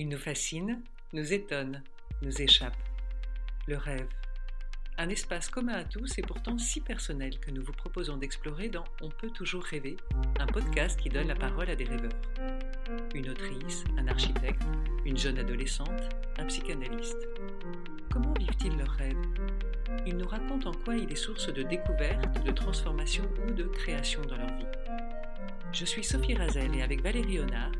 Il nous fascine, nous étonne, nous échappe. Le rêve. Un espace commun à tous et pourtant si personnel que nous vous proposons d'explorer dans On peut toujours rêver, un podcast qui donne la parole à des rêveurs. Une autrice, un architecte, une jeune adolescente, un psychanalyste. Comment vivent-ils leurs rêves? Ils nous racontent en quoi il est source de découverte, de transformation ou de création dans leur vie. Je suis Sophie Razel et avec Valérie Honard,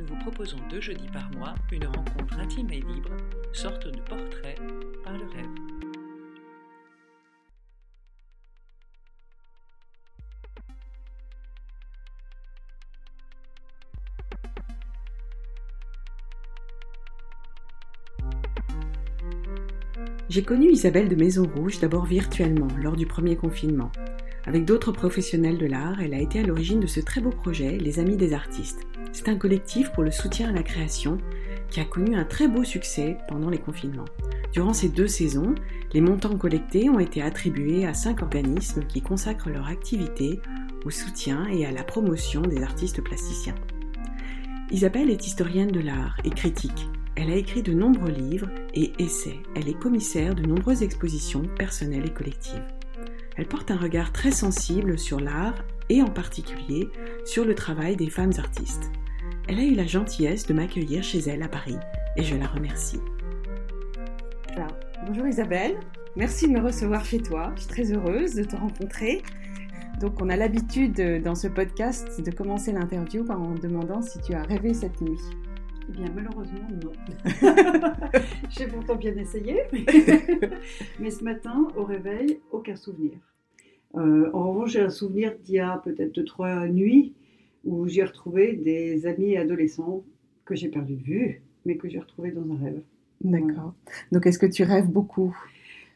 nous vous proposons deux jeudis par mois une rencontre intime et libre, sorte de portrait par le rêve. J'ai connu Isabelle de Maison Rouge d'abord virtuellement lors du premier confinement. Avec d'autres professionnels de l'art, elle a été à l'origine de ce très beau projet, Les Amis des artistes. C'est un collectif pour le soutien à la création qui a connu un très beau succès pendant les confinements. Durant ces deux saisons, les montants collectés ont été attribués à cinq organismes qui consacrent leur activité au soutien et à la promotion des artistes plasticiens. Isabelle est historienne de l'art et critique. Elle a écrit de nombreux livres et essais. Elle est commissaire de nombreuses expositions personnelles et collectives. Elle porte un regard très sensible sur l'art et en particulier sur le travail des femmes artistes. Elle a eu la gentillesse de m'accueillir chez elle à Paris et je la remercie. bonjour Isabelle, merci de me recevoir chez toi. Je suis très heureuse de te rencontrer. Donc on a l'habitude dans ce podcast de commencer l'interview en demandant si tu as rêvé cette nuit. Eh bien, malheureusement, non. J'ai pourtant bien essayé. Mais ce matin, au réveil, aucun souvenir. Euh, en revanche, j'ai un souvenir d'il y a peut-être deux, trois nuits où j'ai retrouvé des amis adolescents que j'ai perdu de vue, mais que j'ai retrouvés dans un rêve. D'accord. Donc, est-ce que tu rêves beaucoup?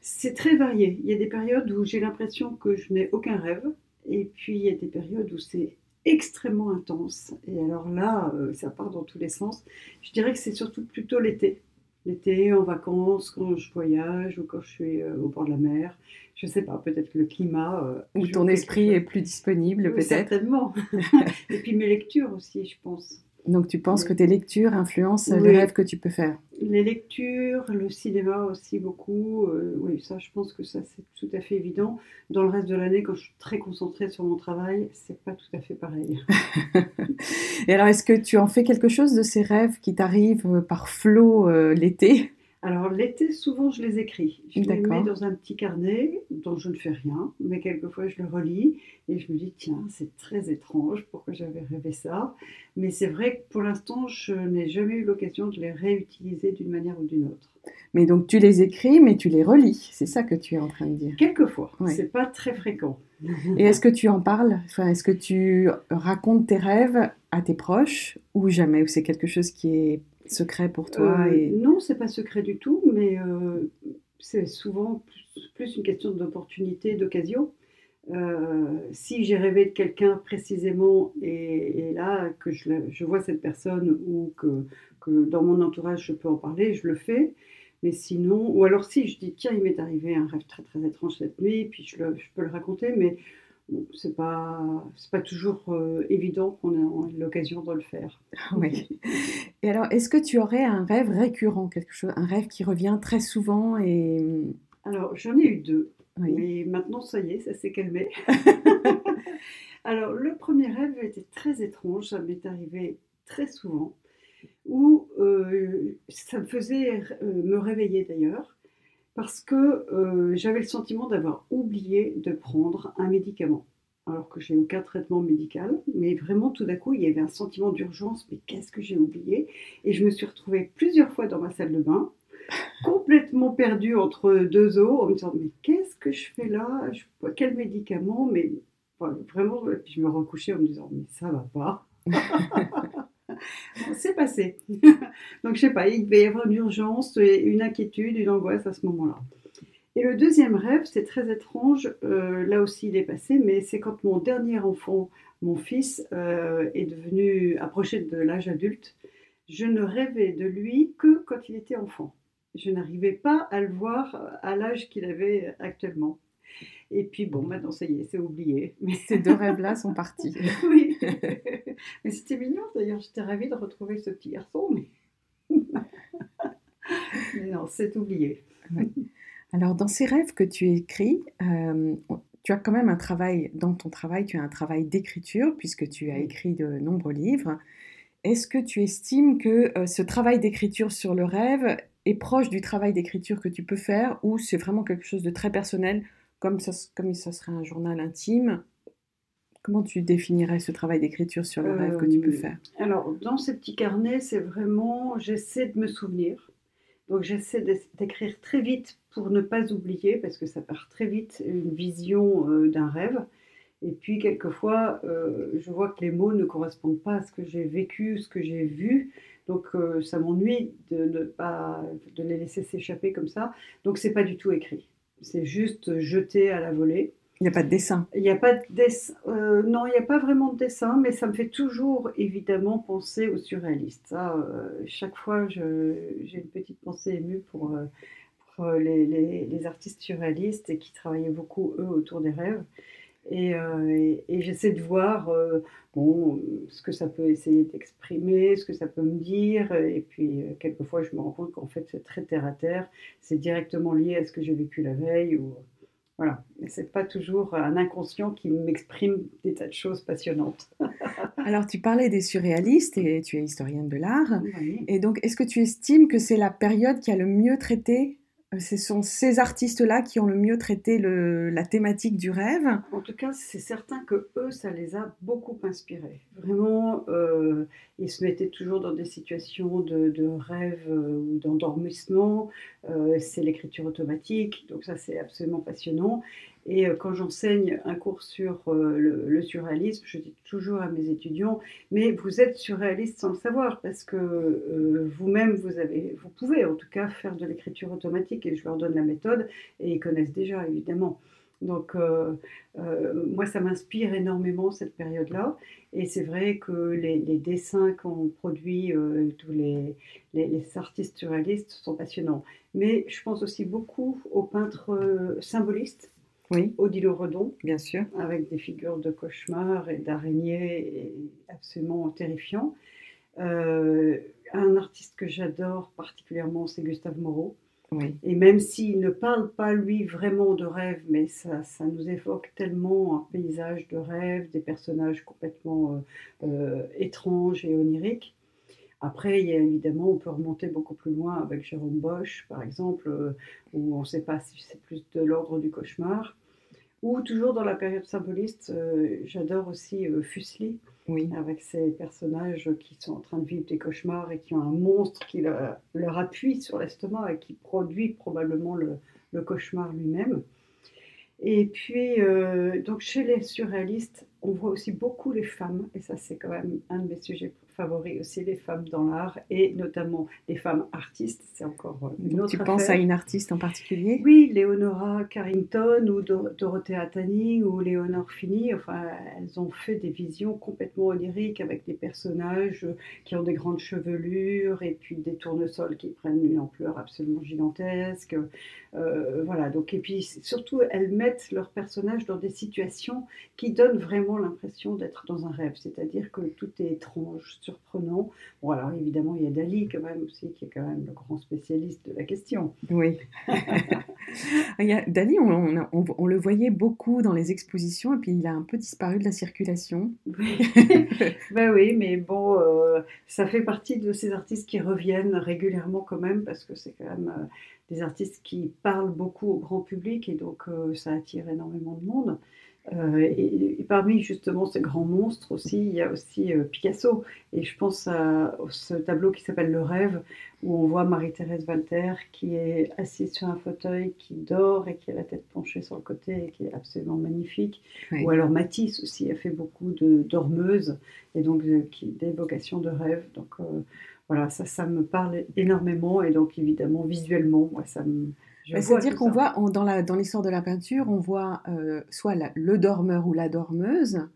C'est très varié. Il y a des périodes où j'ai l'impression que je n'ai aucun rêve, et puis il y a des périodes où c'est extrêmement intense. Et alors là, euh, ça part dans tous les sens. Je dirais que c'est surtout plutôt l'été. L'été, en vacances, quand je voyage ou quand je suis euh, au bord de la mer. Je ne sais pas, peut-être que le climat. Euh, ou ton esprit est plus disponible, peut-être. Certainement. Et puis mes lectures aussi, je pense. Donc tu penses que tes lectures influencent les rêves que tu peux faire? Les lectures, le cinéma aussi beaucoup. Euh, oui, ça je pense que ça c'est tout à fait évident. Dans le reste de l'année, quand je suis très concentrée sur mon travail, c'est pas tout à fait pareil. Et alors est-ce que tu en fais quelque chose de ces rêves qui t'arrivent par flot euh, l'été? Alors l'été, souvent je les écris. Je les mets dans un petit carnet dont je ne fais rien, mais quelquefois je le relis et je me dis tiens, c'est très étrange, pourquoi j'avais rêvé ça? Mais c'est vrai que pour l'instant, je n'ai jamais eu l'occasion de les réutiliser d'une manière ou d'une autre. Mais donc tu les écris, mais tu les relis, c'est ça que tu es en train de dire. Quelquefois, c'est pas très fréquent. Et est-ce que tu en parles? Enfin, Est-ce que tu racontes tes rêves à tes proches ou jamais? Ou c'est quelque chose qui est secret pour toi euh, et... Non, c'est pas secret du tout, mais euh, c'est souvent plus, une question d'opportunité, d'occasion. Euh, si j'ai rêvé de quelqu'un précisément et, là que je, vois cette personne ou que, que, dans mon entourage je peux en parler, je le fais. Mais sinon, ou alors si je dis tiens, il m'est arrivé un rêve très très étrange cette nuit, puis je, je peux le raconter, mais c'est pas c'est pas toujours euh, évident qu'on ait l'occasion de le faire. oui. Et alors, est-ce que tu aurais un rêve récurrent, quelque chose, un rêve qui revient très souvent et Alors, j'en ai eu deux. Mais maintenant, ça y est, ça s'est calmé. alors, le premier rêve était très étrange, ça m'est arrivé très souvent, où euh, ça me faisait euh, me réveiller d'ailleurs parce que euh, j'avais le sentiment d'avoir oublié de prendre un médicament. Alors que j'ai aucun traitement médical, mais vraiment tout d'un coup, il y avait un sentiment d'urgence, mais qu'est-ce que j'ai oublié? Et je me suis retrouvée plusieurs fois dans ma salle de bain, complètement perdue entre deux eaux, en me disant, mais qu'est-ce que je fais là? Quel médicament? Mais vraiment, et puis je me recouchais en me disant, mais ça va pas. c'est passé. Donc, je sais pas, il devait y avoir une urgence, une inquiétude, une angoisse à ce moment-là. Et le deuxième rêve, c'est très étrange, euh, là aussi il est passé, mais c'est quand mon dernier enfant, mon fils, euh, est devenu approché de l'âge adulte. Je ne rêvais de lui que quand il était enfant. Je n'arrivais pas à le voir à l'âge qu'il avait actuellement. Et puis bon, maintenant ça y est, c'est oublié. Mais ces deux rêves-là sont partis. oui. Mais c'était mignon d'ailleurs, j'étais ravie de retrouver ce petit garçon. Mais non, c'est oublié. Alors, dans ces rêves que tu écris, euh, tu as quand même un travail, dans ton travail, tu as un travail d'écriture, puisque tu as écrit de nombreux livres. Est-ce que tu estimes que euh, ce travail d'écriture sur le rêve est proche du travail d'écriture que tu peux faire, ou c'est vraiment quelque chose de très personnel, comme ça, comme ça serait un journal intime? Comment tu définirais ce travail d'écriture sur le rêve que tu peux euh, faire? Alors, dans ces petits carnets, c'est vraiment, j'essaie de me souvenir. Donc, j'essaie d'écrire très vite pour ne pas oublier, parce que ça part très vite, une vision euh, d'un rêve. Et puis, quelquefois, euh, je vois que les mots ne correspondent pas à ce que j'ai vécu, ce que j'ai vu. Donc, ça m'ennuie de ne pas de les laisser s'échapper comme ça. Donc, c'est pas du tout écrit. C'est juste jeté à la volée. Il n'y a pas de dessin. Il a pas de dessin. Euh, non, il n'y a pas vraiment de dessin, mais ça me fait toujours évidemment penser aux surréalistes. Ça, euh, chaque fois, j'ai une petite pensée émue pour, euh, les, artistes surréalistes et qui travaillaient beaucoup, eux, autour des rêves. Et, j'essaie de voir ce que ça peut essayer d'exprimer, ce que ça peut me dire. Et puis, quelquefois, je me rends compte qu'en fait, c'est très terre à terre. C'est directement lié à ce que j'ai vécu la veille. Ou, voilà, c'est pas toujours un inconscient qui m'exprime des tas de choses passionnantes. Alors, tu parlais des surréalistes et tu es historienne de l'art. Et donc, est-ce que tu estimes que c'est la période qui a le mieux traité ce sont ces artistes-là qui ont le mieux traité la thématique du rêve. En tout cas, c'est certain que eux, ça les a beaucoup inspirés. Vraiment, euh, ils se mettaient toujours dans des situations de, rêve euh, ou d'endormissement. c'est l'écriture automatique, donc ça, c'est absolument passionnant. Et euh, quand j'enseigne un cours sur euh, le, surréalisme, je dis toujours à mes étudiants, mais vous êtes surréaliste sans le savoir, parce que euh, vous-même, vous, vous pouvez en tout cas faire de l'écriture automatique, et je leur donne la méthode, et ils connaissent déjà, évidemment. Donc, moi, ça m'inspire énormément cette période-là. Et c'est vrai que les, dessins qu'ont produits tous les, les, les, artistes surréalistes sont passionnants. Mais je pense aussi beaucoup aux peintres symbolistes oui. Odile Redon, bien sûr, avec des figures de cauchemars et d'araignées absolument terrifiants. Euh, un artiste que j'adore particulièrement, c'est Gustave Moreau. Oui. Et même s'il ne parle pas, lui, vraiment de rêve, mais ça, ça, nous évoque tellement un paysage de rêve, des personnages complètement euh, euh, étranges et oniriques. Après, il y a évidemment, on peut remonter beaucoup plus loin avec Jérôme Bosch, par exemple, où on ne sait pas si c'est plus de l'ordre du cauchemar. Ou toujours dans la période symboliste, euh, j'adore aussi euh, Fuseli, oui. avec ces personnages qui sont en train de vivre des cauchemars et qui ont un monstre qui leur, appuie sur l'estomac et qui produit probablement le, le cauchemar lui-même. Et puis, donc chez les surréalistes, on voit aussi beaucoup les femmes, et ça c'est quand même un de mes sujets favoris aussi les femmes dans l'art et notamment les femmes artistes. C'est encore une autre Tu penses à une artiste en particulier? Oui, Leonora Carrington ou Dorothea Tanning ou Léonore Fini. Enfin, elles ont fait des visions complètement oniriques avec des personnages qui ont des grandes chevelures et puis des tournesols qui prennent une ampleur absolument gigantesque. Euh, voilà, donc, et puis surtout, elles mettent leurs personnages dans des situations qui donnent vraiment l'impression d'être dans un rêve, c'est-à-dire que tout est étrange, surprenant. Bon, alors évidemment, il y a Dali quand même aussi, qui est quand même le grand spécialiste de la question. Oui. Dali, on, on, le voyait beaucoup dans les expositions, et puis il a un peu disparu de la circulation. Oui, ben oui mais bon, euh, ça fait partie de ces artistes qui reviennent régulièrement quand même, parce que c'est quand même... Euh, des artistes qui parlent beaucoup au grand public et donc euh, ça attire énormément de monde. Euh, et, parmi justement ces grands monstres aussi, il y a aussi euh, Picasso. Et je pense à, ce tableau qui s'appelle Le Rêve, où on voit Marie-Thérèse Walter qui est assise sur un fauteuil, qui dort et qui a la tête penchée sur le côté et qui est absolument magnifique. Ou alors Matisse aussi a fait beaucoup de dormeuses et donc d'évocation de rêve. Donc voilà, ça, ça me parle énormément et donc évidemment visuellement, moi, ça me... Bah, c'est-à-dire qu'on voit dans l'histoire de la peinture, on voit euh, soit le dormeur ou la dormeuse,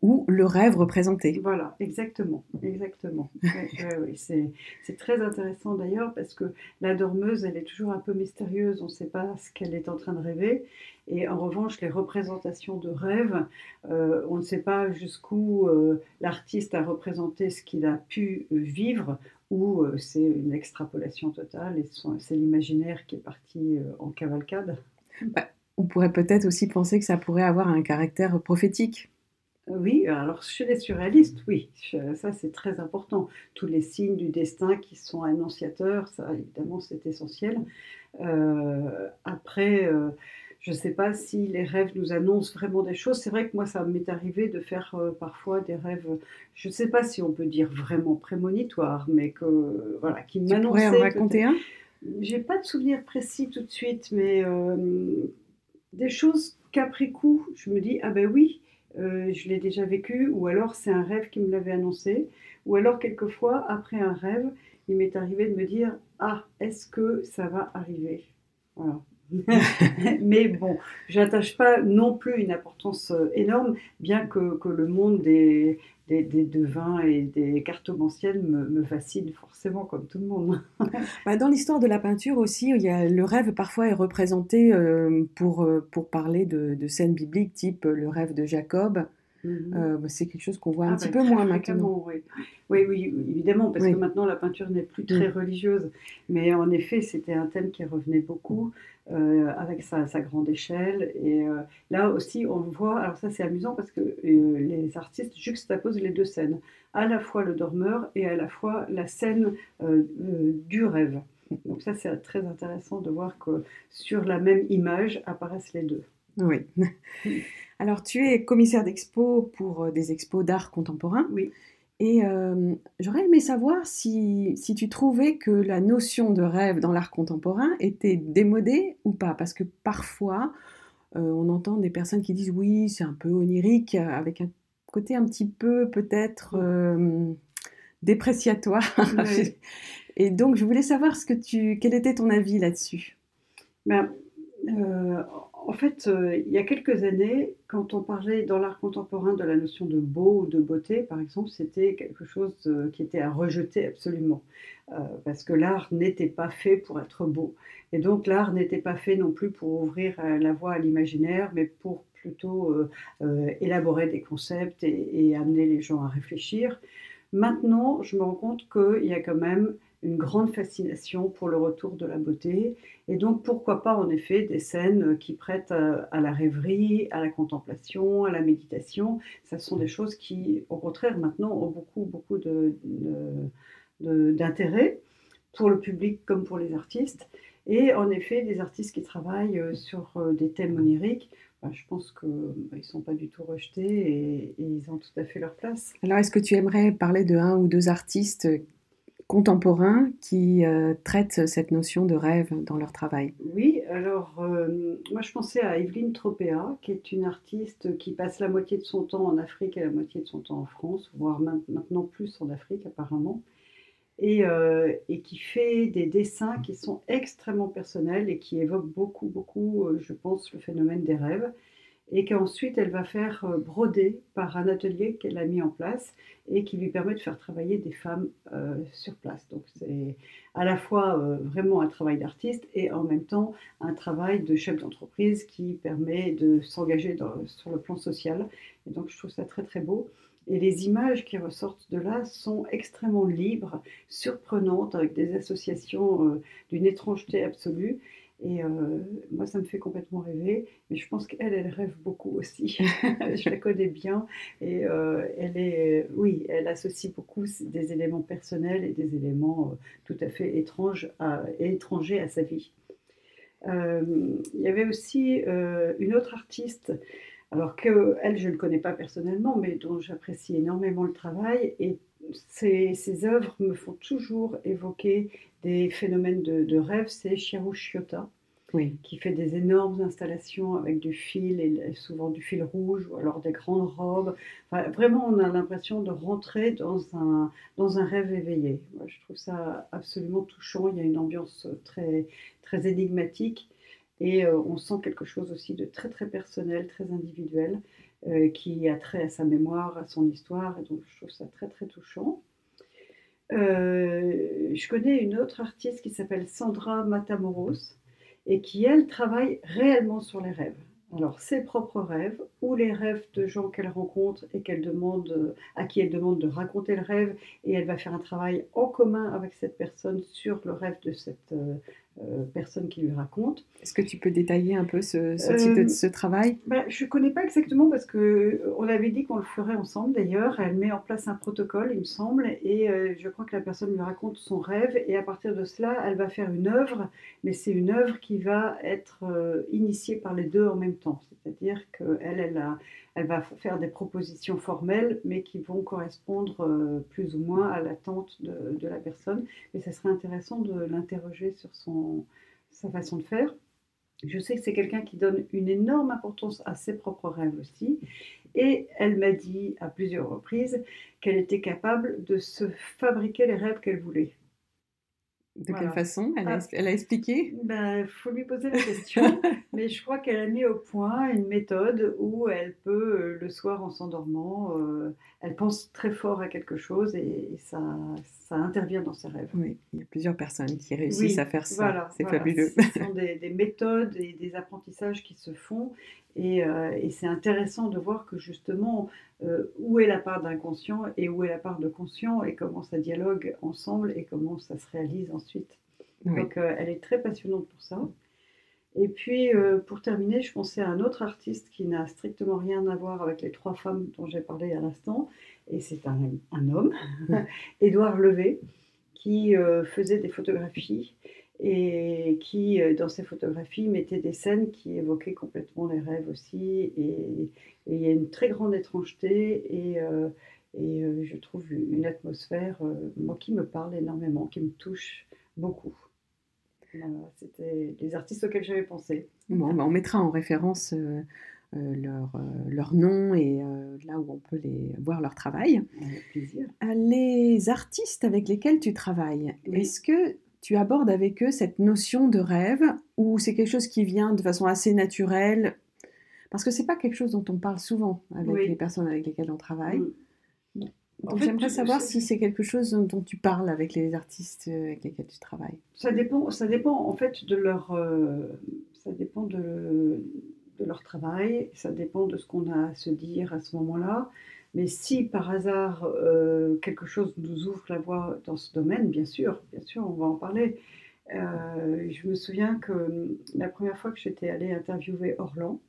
ou le rêve représenté. Voilà, exactement, exactement. c'est très intéressant d'ailleurs parce que la dormeuse, elle est toujours un peu mystérieuse, on ne sait pas ce qu'elle est en train de rêver. Et en revanche, les représentations de rêve, euh, on ne sait pas jusqu'où euh, l'artiste a représenté ce qu'il a pu vivre ou c'est une extrapolation totale et c'est l'imaginaire qui est parti en cavalcade. Bah, on pourrait peut-être aussi penser que ça pourrait avoir un caractère prophétique. Oui, alors chez les surréalistes, oui, ça c'est très important. Tous les signes du destin qui sont annonciateurs, ça évidemment c'est essentiel. Euh, après, euh, je ne sais pas si les rêves nous annoncent vraiment des choses. C'est vrai que moi ça m'est arrivé de faire euh, parfois des rêves, je ne sais pas si on peut dire vraiment prémonitoires, mais que voilà, qui m'annonçaient. Tu pourrais en raconter un? J'ai pas de souvenir précis tout de suite, mais des choses qu'après coup, je me dis ah ben oui euh, je l'ai déjà vécu, ou alors c'est un rêve qui me l'avait annoncé, ou alors quelquefois, après un rêve, il m'est arrivé de me dire Ah, est-ce que ça va arriver? Voilà. Mais bon, j'attache pas non plus une importance euh, énorme, bien que, que le monde des, des, devins et des cartomanciennes me, me fascine forcément, comme tout le monde. Bah, dans l'histoire de la peinture aussi, il y a, le rêve parfois est représenté euh, pour, euh, pour parler de, scènes bibliques, type le rêve de Jacob. Mhm. c'est quelque chose qu'on voit un ah, petit bah, peu moins maintenant. Oui. oui, oui, évidemment, parce que maintenant la peinture n'est plus très mm. religieuse. Mais en effet, c'était un thème qui revenait beaucoup. Euh, avec sa, grande échelle. Et euh, là aussi, on voit, alors ça c'est amusant parce que euh, les artistes juxtaposent les deux scènes, à la fois le dormeur et à la fois la scène du rêve. Donc ça c'est très intéressant de voir que sur la même image apparaissent les deux. Oui. Alors tu es commissaire d'expo pour des expos d'art contemporain. Oui. Et euh, j'aurais aimé savoir si, si, tu trouvais que la notion de rêve dans l'art contemporain était démodée ou pas. Parce que parfois, euh, on entend des personnes qui disent oui, c'est un peu onirique, avec un côté un petit peu peut-être euh, dépréciatoire. Et donc, je voulais savoir ce que tu, quel était ton avis là-dessus? Ben, en fait, euh, il y a quelques années, quand on parlait dans l'art contemporain de la notion de beau ou de beauté, par exemple, c'était quelque chose euh, qui était à rejeter absolument. Euh, parce que l'art n'était pas fait pour être beau. Et donc l'art n'était pas fait non plus pour ouvrir la voie à l'imaginaire, mais pour plutôt élaborer des concepts et, et, amener les gens à réfléchir. Maintenant, je me rends compte qu'il y a quand même une grande fascination pour le retour de la beauté. Et donc, pourquoi pas, en effet, des scènes qui prêtent à, la rêverie, à la contemplation, à la méditation. Ce sont des choses qui, au contraire, maintenant, ont beaucoup, beaucoup d'intérêt pour le public comme pour les artistes. Et en effet, des artistes qui travaillent euh, sur euh, des thèmes oniriques, bah, je pense qu'ils bah, ne sont pas du tout rejetés et, et, ils ont tout à fait leur place. Alors, est-ce que tu aimerais parler de un ou deux artistes contemporains qui euh, traitent cette notion de rêve dans leur travail. Oui, alors euh, moi je pensais à Evelyne Tropea, qui est une artiste qui passe la moitié de son temps en Afrique et la moitié de son temps en France, voire maintenant plus en Afrique apparemment, euh, et qui fait des dessins qui sont extrêmement personnels et qui évoquent beaucoup, beaucoup, je pense, le phénomène des rêves et qu'ensuite elle va faire euh, broder par un atelier qu'elle a mis en place et qui lui permet de faire travailler des femmes euh, sur place. Donc c'est à la fois euh, vraiment un travail d'artiste et en même temps un travail de chef d'entreprise qui permet de s'engager sur le plan social. Et donc je trouve ça très très beau. Et les images qui ressortent de là sont extrêmement libres, surprenantes, avec des associations d'une étrangeté absolue. Et euh, moi, ça me fait complètement rêver. Mais je pense qu'elle, elle rêve beaucoup aussi. je la connais bien. Et euh, elle est, oui, elle associe beaucoup des éléments personnels et des éléments euh, tout à fait étranges à, étrangers à sa vie. il y avait aussi une autre artiste, alors qu'elle, je ne connais pas personnellement, mais dont j'apprécie énormément le travail. Et ses, ses, œuvres me font toujours évoquer des phénomènes de, de rêve, c'est Chiaro Chiota, qui fait des énormes installations avec du fil, et souvent du fil rouge, ou alors des grandes robes. vraiment, on a l'impression de rentrer dans un, dans un rêve éveillé. je trouve ça absolument touchant. Il y a une ambiance très, très énigmatique, et euh, on sent quelque chose aussi de très, très personnel, très individuel, euh, qui a trait à sa mémoire, à son histoire, et donc je trouve ça très, très touchant. Euh, je connais une autre artiste qui s'appelle Sandra Matamoros et qui, elle, travaille réellement sur les rêves. alors ses propres rêves ou les rêves de gens qu'elle rencontre et qu'elle demande, à qui elle demande de raconter le rêve et elle va faire un travail en commun avec cette personne sur le rêve de cette euh, personne qui lui raconte. Est-ce que tu peux détailler un peu ce, type de ce travail? ben, Je ne connais pas exactement parce qu'on avait dit qu'on le ferait ensemble d'ailleurs. Elle met en place un protocole, il me semble, et je crois que la personne lui raconte son rêve et à partir de cela, elle va faire une œuvre, mais c'est une œuvre qui va être initiée par les deux en même temps. C'est-à-dire qu'elle, elle, elle va faire des propositions formelles, mais qui vont correspondre euh, plus ou moins à l'attente de, la personne. Et ça serait intéressant de l'interroger sur sa façon de faire. Je sais que c'est quelqu'un qui donne une énorme importance à ses propres rêves aussi. Et elle m'a dit à plusieurs reprises qu'elle était capable de se fabriquer les rêves qu'elle voulait. De quelle façon? Elle a, ah. elle a, expliqué? Il ben, faut lui poser la question. mais je crois qu'elle a mis au point une méthode où elle peut, euh, le soir en s'endormant, euh, elle pense très fort à quelque chose et, ça, ça intervient dans ses rêves. Oui, il y a plusieurs personnes qui réussissent à faire ça. c'est fabuleux. Ce sont des, des, méthodes et des apprentissages qui se font euh, et, c'est intéressant de voir que justement, euh, où est la part d'inconscient et où est la part de conscient et comment ça dialogue ensemble et comment ça se réalise ensuite. Donc euh, elle est très passionnante pour ça. Et puis pour terminer, je pensais à un autre artiste qui n'a strictement rien à voir avec les trois femmes dont j'ai parlé à l'instant, et c'est un, un, homme, Édouard Levé, qui faisait des photographies et qui, euh, dans ses photographies, mettait des scènes qui évoquaient complètement les rêves aussi. Et, il y a une très grande étrangeté et, euh, et euh, je trouve une atmosphère, moi, qui me parle énormément, qui me touche beaucoup. C'était les artistes auxquels j'avais pensé. Bon, bah, on mettra en référence leur, leur, nom et là où on peut les, voir leur travail. Avec plaisir. Les artistes avec lesquels tu travailles, est-ce que tu abordes avec eux cette notion de rêve ou c'est quelque chose qui vient de façon assez naturelle? Parce que c'est pas quelque chose dont on parle souvent avec les personnes avec lesquelles on travaille. Mm. Donc j'aimerais savoir si c'est quelque chose dont tu parles avec les artistes euh, avec lesquels tu travailles. Ça dépend, ça dépend en fait de leur, euh, ça dépend de, de, leur travail, ça dépend de ce qu'on a à se dire à ce moment-là. Mais si par hasard euh, quelque chose nous ouvre la voie dans ce domaine, bien sûr, bien sûr, on va en parler. Euh, je me souviens que la première fois que j'étais allée interviewer Orlan,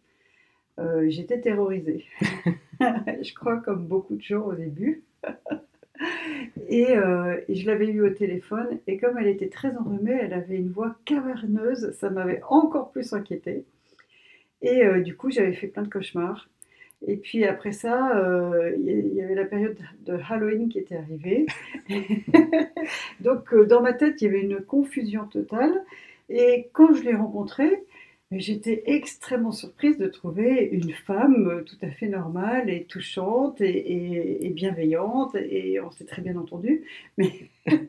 j'étais terrorisée. je crois comme beaucoup de gens au début. et, et, je l'avais eu au téléphone, et comme elle était très enrhumée, elle avait une voix caverneuse, ça m'avait encore plus inquiétée. Et du coup, j'avais fait plein de cauchemars. Et puis après ça, euh, il y avait la période de Halloween qui était arrivée. Donc euh, dans ma tête, il y avait une confusion totale. Et quand je l'ai rencontrée, J'étais extrêmement surprise de trouver une femme euh, tout à fait normale et touchante et, bienveillante et on s'est très bien entendu. Mais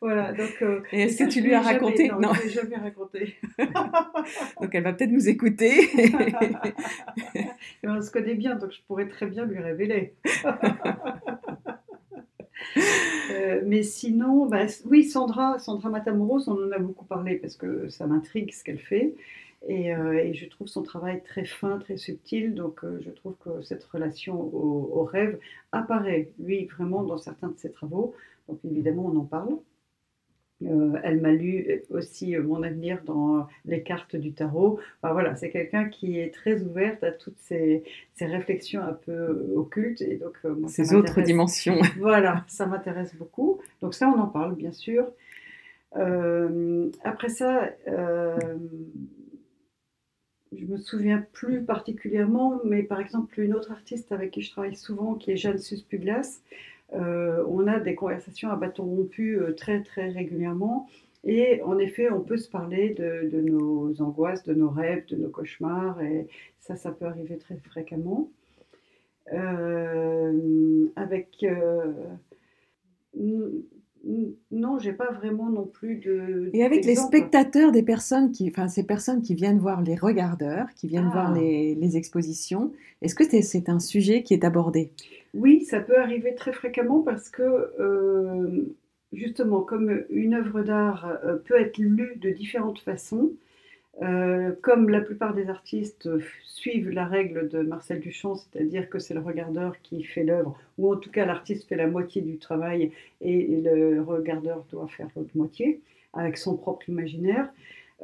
voilà, donc. Euh, et est-ce que tu lui as raconté? Non, je ne l'ai jamais raconté. donc elle va peut-être nous écouter. on se connaît bien, donc je pourrais très bien lui révéler. Euh, mais sinon, bah, oui, Sandra, Sandra Matamoros, on en a beaucoup parlé parce que ça m'intrigue ce qu'elle fait. Euh, et, je trouve son travail très fin, très subtil. Donc euh, je trouve que cette relation au, rêve apparaît, lui, vraiment dans certains de ses travaux. Donc évidemment, on en parle. Euh, elle m'a lu aussi Mon avenir dans les cartes du tarot. voilà, c'est quelqu'un qui est très ouverte à toutes ces, réflexions un peu occultes. Et donc, ces autres dimensions. voilà, ça m'intéresse beaucoup. Donc ça, on en parle, bien sûr. après ça, je me souviens plus particulièrement, mais par exemple, une autre artiste avec qui je travaille souvent, qui est Jeanne Suspuglas, euh, on a des conversations à bâton rompu euh, très très régulièrement. Et en effet, on peut se parler de, nos angoisses, de nos rêves, de nos cauchemars, et ça, ça peut arriver très fréquemment. Euh, avec non, j'ai pas vraiment non plus de. Et avec les spectateurs des personnes qui, enfin ces personnes qui viennent voir les regardeurs, qui viennent voir ah. les, expositions, est-ce que c'est un sujet qui est abordé? Oui, ça peut arriver très fréquemment parce que euh, justement, comme une œuvre d'art euh, peut être lue de différentes façons, Euh, comme la plupart des artistes suivent la règle de Marcel Duchamp, c'est-à-dire que c'est le regardeur qui fait l'œuvre, ou en tout cas l'artiste fait la moitié du travail et le regardeur doit faire l'autre moitié avec son propre imaginaire.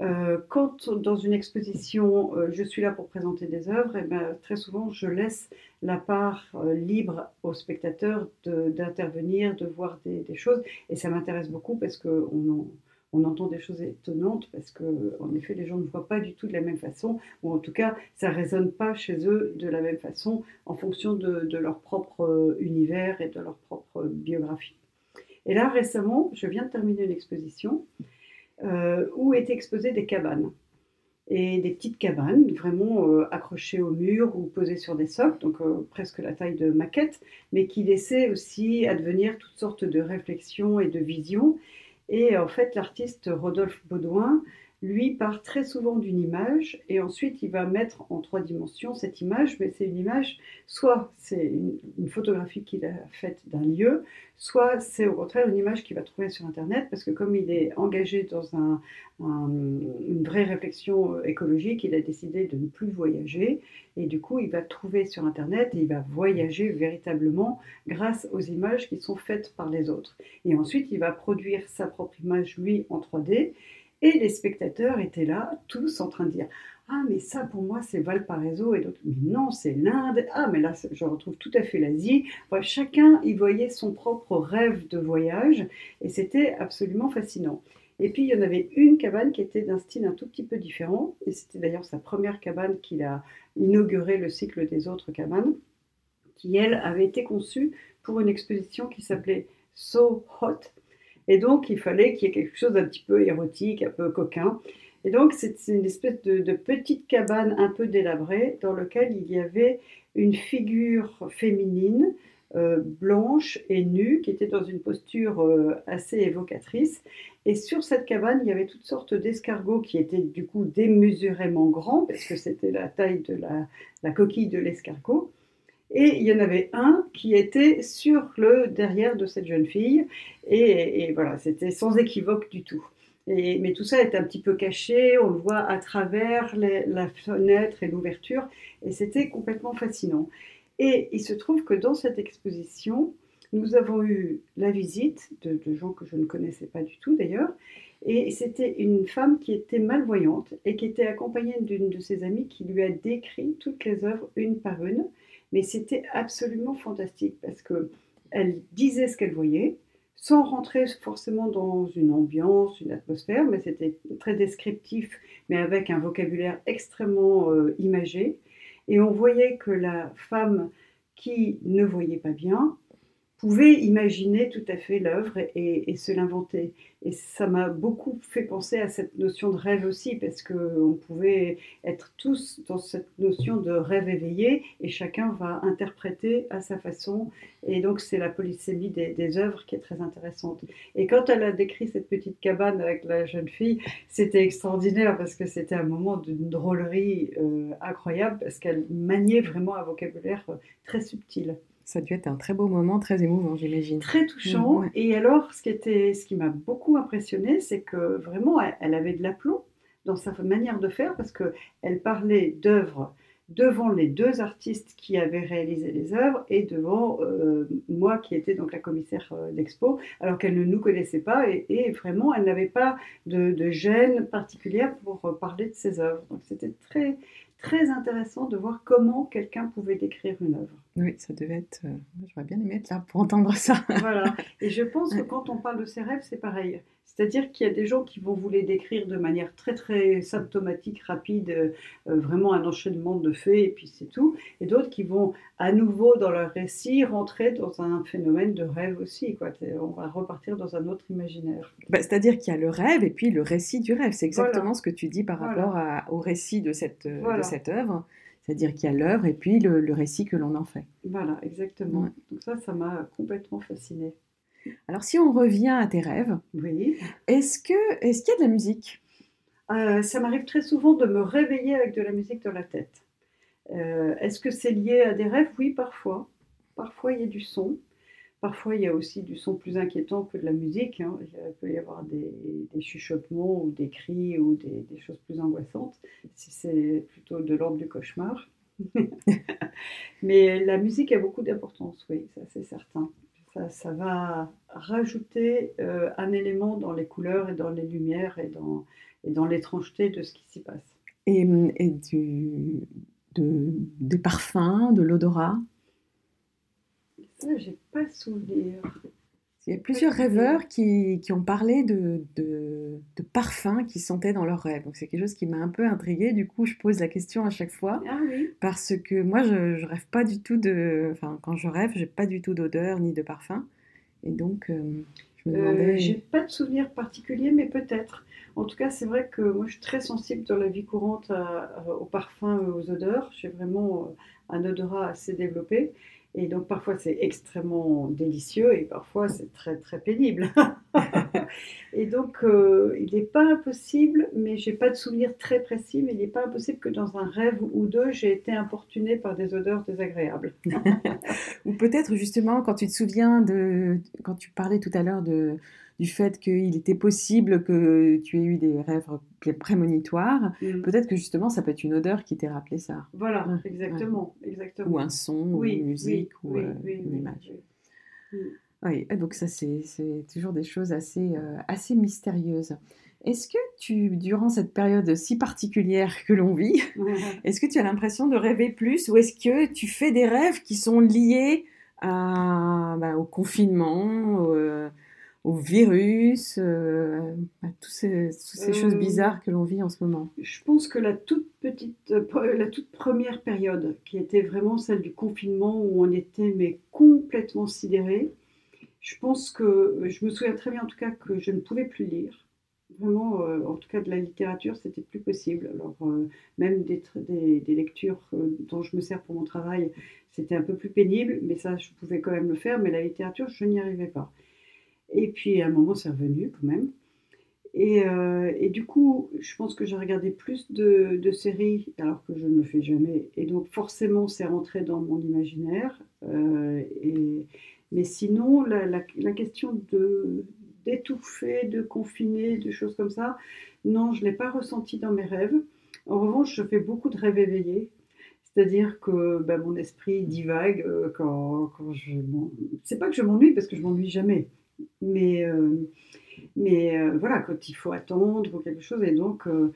Euh, quand dans une exposition, euh, je suis là pour présenter des œuvres, et ben, très souvent je laisse la part libre aux spectateurs d'intervenir, de, voir des, des, choses, et ça m'intéresse beaucoup parce qu'on en on entend des choses étonnantes parce que, en effet, les gens ne voient pas du tout de la même façon, ou en tout cas, ça ne résonne pas chez eux de la même façon en fonction de, leur propre euh, univers et de leur propre biographie. Et là, récemment, je viens de terminer une exposition euh, où étaient exposées des cabanes. Et des petites cabanes, vraiment euh, accrochées au mur ou posées sur des socles, donc presque la taille de maquette, mais qui laissaient aussi advenir toutes sortes de réflexions et de visions et en fait, l'artiste Rodolphe Baudouin, lui, part très souvent d'une image et ensuite il va mettre en trois dimensions cette image, mais c'est une image, soit c'est une, photographie qu'il a faite d'un lieu, soit c'est au contraire une image qu'il va trouver sur Internet, parce que comme il est engagé dans un, une vraie réflexion euh, écologique, il a décidé de ne plus voyager et du coup il va trouver sur Internet et il va voyager véritablement grâce aux images qui sont faites par les autres. Et ensuite il va produire sa propre image, lui, en 3D. Et les spectateurs étaient là, tous en train de dire Ah, mais ça pour moi c'est Valparaiso, et d'autres Mais non, c'est l'Inde. Ah, mais là je retrouve tout à fait l'Asie. chacun y voyait son propre rêve de voyage, et c'était absolument fascinant. Et puis il y en avait une cabane qui était d'un style un tout petit peu différent, et c'était d'ailleurs sa première cabane qu'il a inauguré le cycle des autres cabanes, qui elle avait été conçue pour une exposition qui s'appelait So Hot, et donc, il fallait qu'il y ait quelque chose d'un petit peu érotique, un peu coquin. Et donc, c'est une espèce de, petite cabane un peu délabrée dans laquelle il y avait une figure féminine euh, blanche et nue qui était dans une posture euh, assez évocatrice. Et sur cette cabane, il y avait toutes sortes d'escargots qui étaient du coup démesurément grands parce que c'était la taille de la coquille de l'escargot. Et il y en avait un qui était sur le derrière de cette jeune fille. Et, voilà, c'était sans équivoque du tout. Mais tout ça est un petit peu caché, on le voit à travers la fenêtre et l'ouverture, et c'était complètement fascinant. Et il se trouve que dans cette exposition, nous avons eu la visite de, de gens que je ne connaissais pas du tout d'ailleurs, et c'était une femme qui était malvoyante et qui était accompagnée d'une de ses amies qui lui a décrit toutes les œuvres une par une. Mais c'était absolument fantastique parce que elle disait ce qu'elle voyait, sans rentrer forcément dans une ambiance, une atmosphère, mais c'était très descriptif, mais avec un vocabulaire extrêmement euh, imagé. Et on voyait que la femme qui ne voyait pas bien pouvait imaginer tout à fait l'œuvre et, se l'inventer. Et ça m'a beaucoup fait penser à cette notion de rêve aussi, parce qu'on pouvait être tous dans cette notion de rêve éveillé, et chacun va interpréter à sa façon. Et donc c'est la polysémie des, œuvres qui est très intéressante. Et quand elle a décrit cette petite cabane avec la jeune fille, c'était extraordinaire, parce que c'était un moment d'une drôlerie euh, incroyable, parce qu'elle maniait vraiment un vocabulaire euh, très subtil. Ça a dû être un très beau moment, très émouvant, j'imagine. Très touchant. Et alors, ce qui, était, ce qui m'a beaucoup impressionné, c'est que vraiment, elle, avait de l'aplomb dans sa manière de faire, parce qu'elle parlait d'œuvres devant les deux artistes qui avaient réalisé les œuvres et devant euh, moi qui étais donc la commissaire euh, d'expo, alors qu'elle ne nous connaissait pas et, vraiment elle n'avait pas de, de, gêne particulière pour euh, parler de ses œuvres. Donc c'était très très intéressant de voir comment quelqu'un pouvait décrire une œuvre. Oui, ça devait être. Euh, j'aurais bien aimé être là pour entendre ça. voilà. Et je pense que quand on parle de ses rêves, c'est pareil. C'est-à-dire qu'il y a des gens qui vont vous les décrire de manière très très symptomatique, rapide, euh, vraiment un enchaînement de faits et puis c'est tout. Et d'autres qui vont à nouveau dans leur récit rentrer dans un phénomène de rêve aussi. Quoi. On va repartir dans un autre imaginaire. Bah, c'est-à-dire qu'il y a le rêve et puis le récit du rêve. C'est exactement ce que tu dis par rapport au récit de cette, de cette œuvre. C'est-à-dire qu'il y a l'œuvre et puis le, récit que l'on en fait. Voilà, exactement. Donc ça, ça m'a complètement fascinée. Alors si on revient à tes rêves, oui. est-ce que est-ce qu'il y a de la musique? Euh, Ça m'arrive très souvent de me réveiller avec de la musique dans la tête. Euh, est-ce que c'est lié à des rêves? Oui, parfois. Parfois, il y a du son. Parfois, il y a aussi du son plus inquiétant que de la musique. Hein. Il peut y avoir des, chuchotements ou des cris ou des, des choses plus angoissantes, si c'est plutôt de l'ordre du cauchemar. Mais la musique a beaucoup d'importance, oui, ça c'est certain. Ça, va rajouter euh, un élément dans les couleurs et dans les lumières et dans, et dans l'étrangeté de ce qui s'y passe. Et, et du, de, des parfums, de l'odorat? Ça, j'ai pas souvenir. Il y a plusieurs rêveurs qui, qui ont parlé de, de, de, parfums qu'ils sentaient dans leurs rêves. Donc c'est quelque chose qui m'a un peu intriguée. Du coup, je pose la question à chaque fois. Ah oui. Parce que moi, je, ne rêve pas du tout de. Enfin, quand je rêve, j'ai pas du tout d'odeur ni de parfum. Et donc, euh, je me euh, demandais. j'ai pas de souvenir particulier, mais peut-être. En tout cas, c'est vrai que moi, je suis très sensible dans la vie courante aux parfums et aux odeurs. J'ai vraiment euh, un odorat assez développé. Et donc parfois c'est extrêmement délicieux et parfois c'est très très pénible. et donc euh, il n'est pas impossible, mais j'ai pas de souvenir très précis, mais il n'est pas impossible que dans un rêve ou deux j'ai été importunée par des odeurs désagréables. ou peut-être justement quand tu te souviens de quand tu parlais tout à l'heure de du fait qu'il était possible que tu aies eu des rêves prémonitoires, mm. peut-être que justement ça peut être une odeur qui t'ait rappelé ça. Voilà, exactement, exactement. Ou un son, ou une musique, ou euh, une image. Oui, donc ça c'est toujours des choses assez, euh, assez mystérieuses. Est-ce que tu, durant cette période si particulière que l'on vit, est-ce que tu as l'impression de rêver plus ou est-ce que tu fais des rêves qui sont liés à, bah, au confinement, euh, au virus, euh, à toutes ces, choses euh, bizarres que l'on vit en ce moment Je pense que la toute petite, euh, la toute première période, qui était vraiment celle du confinement où on était mais complètement sidéré, je pense que je me souviens très bien en tout cas que je ne pouvais plus lire. Vraiment, en tout cas de la littérature, c'était plus possible. Alors même des, des, des lectures dont je me sers pour mon travail, c'était un peu plus pénible, mais ça, je pouvais quand même le faire. Mais la littérature, je n'y arrivais pas. Et puis à un moment, c'est revenu quand même. Et, euh, et, du coup, je pense que j'ai regardé plus de, séries alors que je ne le fais jamais. Et donc forcément, c'est rentré dans mon imaginaire. Euh, mais sinon, la, la, question de d'étouffer, de confiner, de choses comme ça, non, je ne l'ai pas ressenti dans mes rêves. En revanche, je fais beaucoup de rêves éveillés. C'est-à-dire que ben, mon esprit divague euh, quand, quand je... c'est pas que je m'ennuie parce que je m'ennuie jamais. Mais, euh, mais euh, voilà, quand il faut attendre ou quelque chose. Et donc, euh,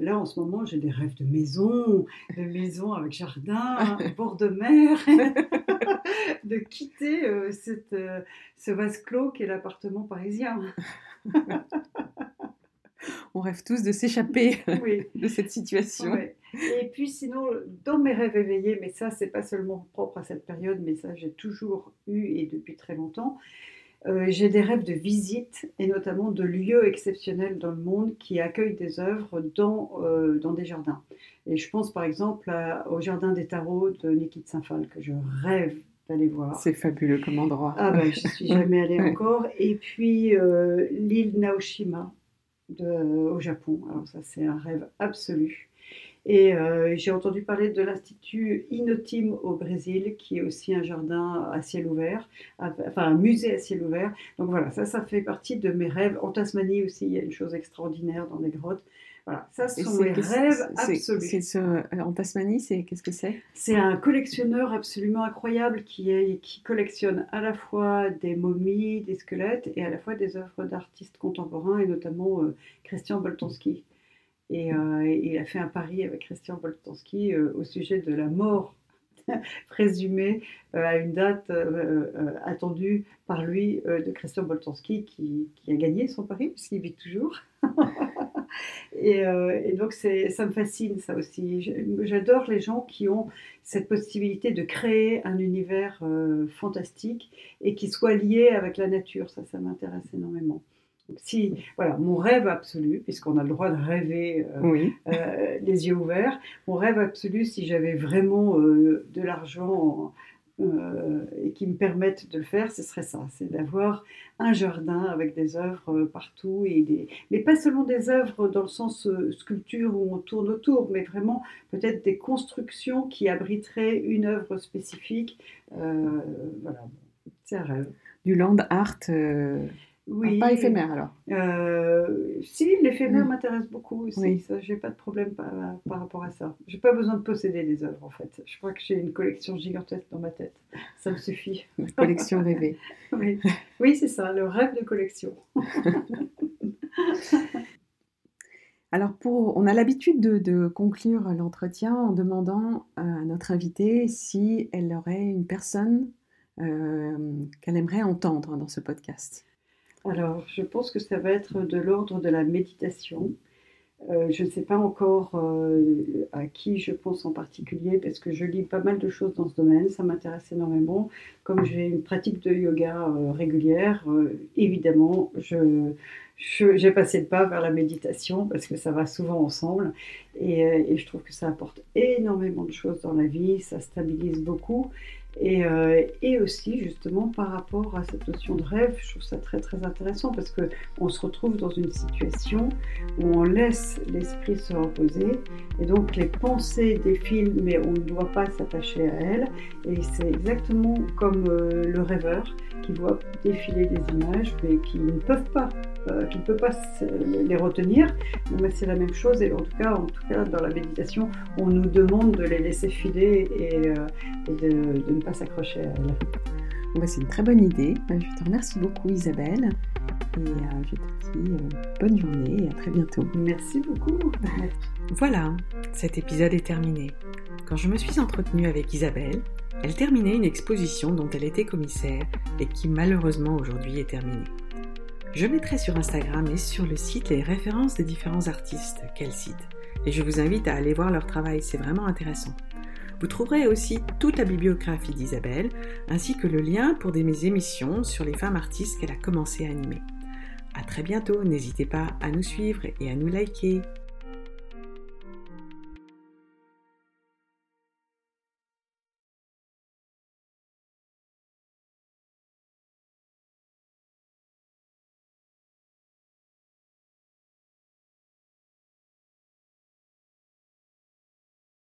là, en ce moment, j'ai des rêves de maison, de maison avec jardin, bord de mer, de quitter cette, ce vase clos qu'est l'appartement parisien. On rêve tous de s'échapper de cette situation. Et puis sinon, dans mes rêves éveillés, mais ça, c'est pas seulement propre à cette période, mais ça, j'ai toujours eu et depuis très longtemps, euh, j'ai des rêves de visite et notamment de lieux exceptionnels dans le monde qui accueillent des œuvres dans, euh, dans des jardins. Et je pense par exemple au Jardin des Tarots de Niki de Saint-Phal que je rêve d'aller voir. C'est fabuleux comme endroit. Ah ben, je suis jamais allée encore. Et puis euh, l'île Naoshima de, au Japon. Alors ça c'est un rêve absolu. Et euh, j'ai entendu parler de l'Institut Inotim au Brésil, qui est aussi un jardin à ciel ouvert, enfin un musée à ciel ouvert. Donc voilà, ça, ça fait partie de mes rêves. En Tasmanie aussi, il y a une chose extraordinaire dans les grottes. Voilà, ça ce sont mes rêves absolus. En Tasmanie, c'est qu'est-ce que c'est? C'est un collectionneur absolument incroyable qui, est, qui collectionne à la fois des momies, des squelettes et à la fois des œuvres d'artistes contemporains et notamment euh, Christian Boltanski. Et euh, il a fait un pari avec Christian Boltanski euh, au sujet de la mort présumée euh, à une date attendue par lui de Christian Boltanski qui, a gagné son pari puisqu'il vit toujours. et, et, donc ça me fascine ça aussi. J'adore les gens qui ont cette possibilité de créer un univers fantastique et qui soit lié avec la nature. Ça, ça m'intéresse énormément si, voilà, mon rêve absolu, puisqu'on a le droit de rêver euh, euh, les yeux ouverts, mon rêve absolu, si j'avais vraiment euh, de l'argent et qui me permette de le faire, ce serait ça, c'est d'avoir un jardin avec des œuvres partout, et des... mais pas seulement des œuvres dans le sens sculpture où on tourne autour, mais vraiment peut-être des constructions qui abriteraient une œuvre spécifique. voilà C'est un rêve. Du land art, euh, Oui. pas éphémère alors. Euh, si, l'éphémère Mm. m'intéresse beaucoup aussi. Oui. Ça, j'ai pas de problème par, par rapport à ça. J'ai pas besoin de posséder des œuvres en fait. Je crois que j'ai une collection gigantesque dans ma tête. Ça me suffit. La collection rêvée. Oui, oui c'est ça, le rêve de collection. Alors, pour, on a l'habitude de, de conclure l'entretien en demandant à notre invitée si elle aurait une personne euh, qu'elle aimerait entendre dans ce podcast. Alors, je pense que ça va être de l'ordre de la méditation. Euh, je ne sais pas encore euh, à qui je pense en particulier parce que je lis pas mal de choses dans ce domaine, ça m'intéresse énormément. Comme j'ai une pratique de yoga euh, régulière, évidemment, je, j'ai passé le pas vers la méditation parce que ça va souvent ensemble et je trouve que ça apporte énormément de choses dans la vie, ça stabilise beaucoup. Et, euh, et aussi, justement, par rapport à cette notion de rêve, je trouve ça très très intéressant parce que on se retrouve dans une situation où on laisse l'esprit se reposer et donc les pensées défilent, mais on ne doit pas s'attacher à elles. Et c'est exactement comme euh, le rêveur qui voit défiler des images, mais qui ne peuvent pas, euh, qui ne peut pas les retenir. Mais c'est la même chose. Et en tout cas, en tout cas, dans la méditation, on nous demande de les laisser filer et, euh, de ne pas s'accrocher à elles. Bon, bah, c'est une très bonne idée. Euh, Je te remercie beaucoup Isabelle et euh, je te dis euh, bonne journée et à très bientôt. Merci beaucoup. Voilà, cet épisode est terminé. Quand je me suis entretenue avec Isabelle, elle terminait une exposition dont elle était commissaire et qui malheureusement aujourd'hui est terminée. Je mettrai sur Instagram et sur le site les références des différents artistes qu'elle cite. Et je vous invite à aller voir leur travail, c'est vraiment intéressant. Vous trouverez aussi toute la bibliographie d'Isabelle, ainsi que le lien pour des mes émissions sur les femmes artistes qu'elle a commencé à animer. À très bientôt, n'hésitez pas à nous suivre et à nous liker.